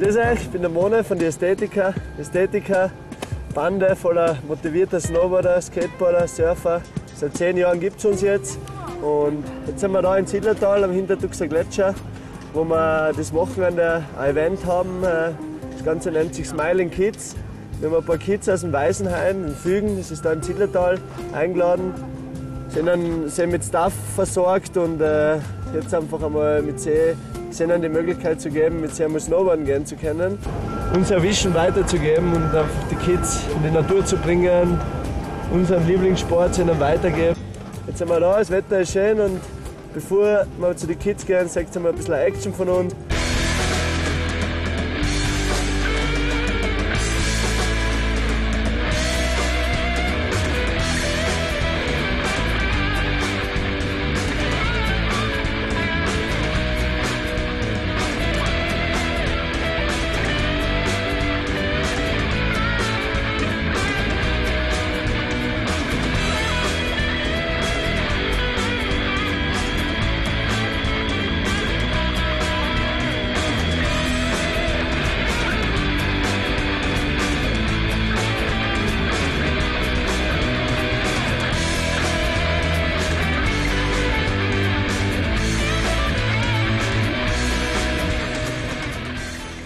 Grüß euch, ich bin der Mone von der Ästhetika. Ästhetika, Bande voller motivierter Snowboarder, Skateboarder, Surfer. Seit zehn Jahren gibt es uns jetzt. Und jetzt sind wir da in Zillertal am Hintertuxer Gletscher, wo wir das Wochenende ein Event haben. Äh, das Ganze nennt sich Smiling Kids. Wir haben ein paar Kids aus dem Weißenhain, in Fügen, das ist da im Zillertal, eingeladen. Sind sind mit Stuff versorgt und äh, jetzt einfach einmal mit See ihnen die Möglichkeit zu geben, mit sie einmal Snowboarden gehen zu können. Unser Vision weiterzugeben und einfach die Kids in die Natur zu bringen, unseren Lieblingssport ihnen weitergeben. Jetzt sind wir da, das Wetter ist schön und bevor wir zu den Kids gehen, sagt ihr mal ein bisschen Action von uns.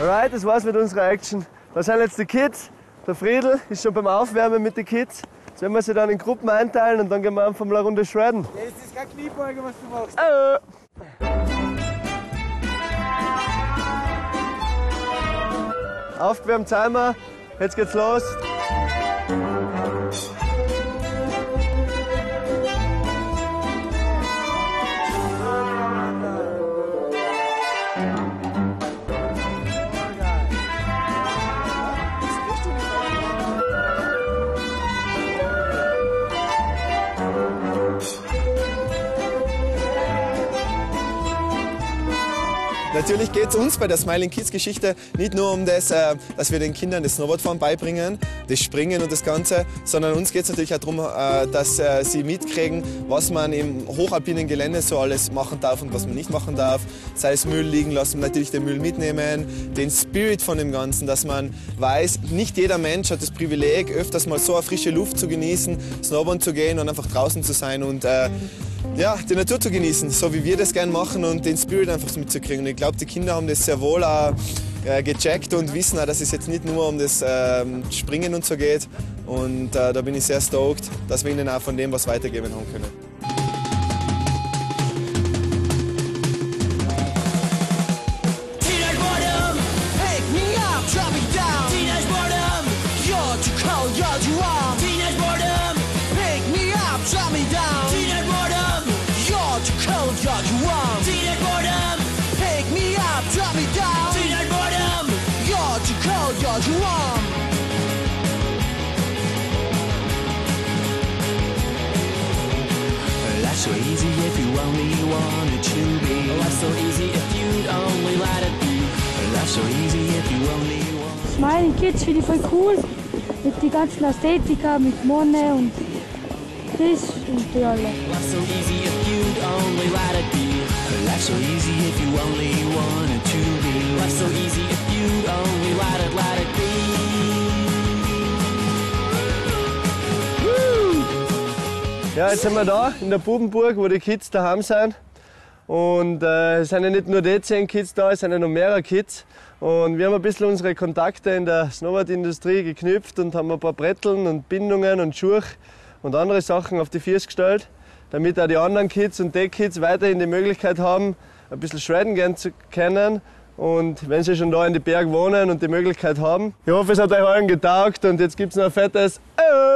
Alright, das war's mit unserer Action. Da sind jetzt die Kids. Der Friedel ist schon beim Aufwärmen mit den Kids. Jetzt werden wir sie dann in Gruppen einteilen und dann gehen wir einfach mal eine Runde shredden. Ja, das ist kein Kniebeuge, was du machst. Äh. Aufgewärmt sind wir. Jetzt geht's los. Natürlich geht es uns bei der Smiling Kids Geschichte nicht nur um das, äh, dass wir den Kindern das Snowboardfahren beibringen, das Springen und das Ganze, sondern uns geht es natürlich auch darum, äh, dass äh, sie mitkriegen, was man im hochalpinen Gelände so alles machen darf und was man nicht machen darf. Sei es Müll liegen lassen, natürlich den Müll mitnehmen, den Spirit von dem Ganzen, dass man weiß, nicht jeder Mensch hat das Privileg, öfters mal so eine frische Luft zu genießen, Snowboarden zu gehen und einfach draußen zu sein und äh, ja, die Natur zu genießen, so wie wir das gerne machen und den Spirit einfach mitzukriegen. Und ich glaube, die Kinder haben das sehr wohl auch äh, gecheckt und wissen auch, dass es jetzt nicht nur um das äh, Springen und so geht. Und äh, da bin ich sehr stoked, dass wir ihnen auch von dem was weitergeben haben können. Teenage boredom, pick me up, drop me down. Teenage boredom, you're too cold, cold, you're too warm. Life's so easy if you only want it to be. Life's so easy if you'd only let it be. Life's so easy if you only want. Smiling Kids finde ich voll cool. Mit die ganzen Ästhetika, mit Monne und das und die alle. Life's so easy if you'd only let it be. Life's so easy if you only want it to be. Life's so easy if you'd only let it, let it Ja, jetzt sind wir da in der Bubenburg, wo die Kids daheim sind. Und äh, es sind ja nicht nur die zehn Kids da, es sind ja noch mehrere Kids. Und wir haben ein bisschen unsere Kontakte in der Snowboard-Industrie geknüpft und haben ein paar Bretteln und Bindungen und Schuhe und andere Sachen auf die Füße gestellt, damit auch die anderen Kids und die Kids weiterhin die Möglichkeit haben, ein bisschen shredden gehen zu können. Und wenn sie schon da in die Berg wohnen und die Möglichkeit haben. Ich hoffe, es hat euch allen getaugt und jetzt gibt es noch ein fettes äh.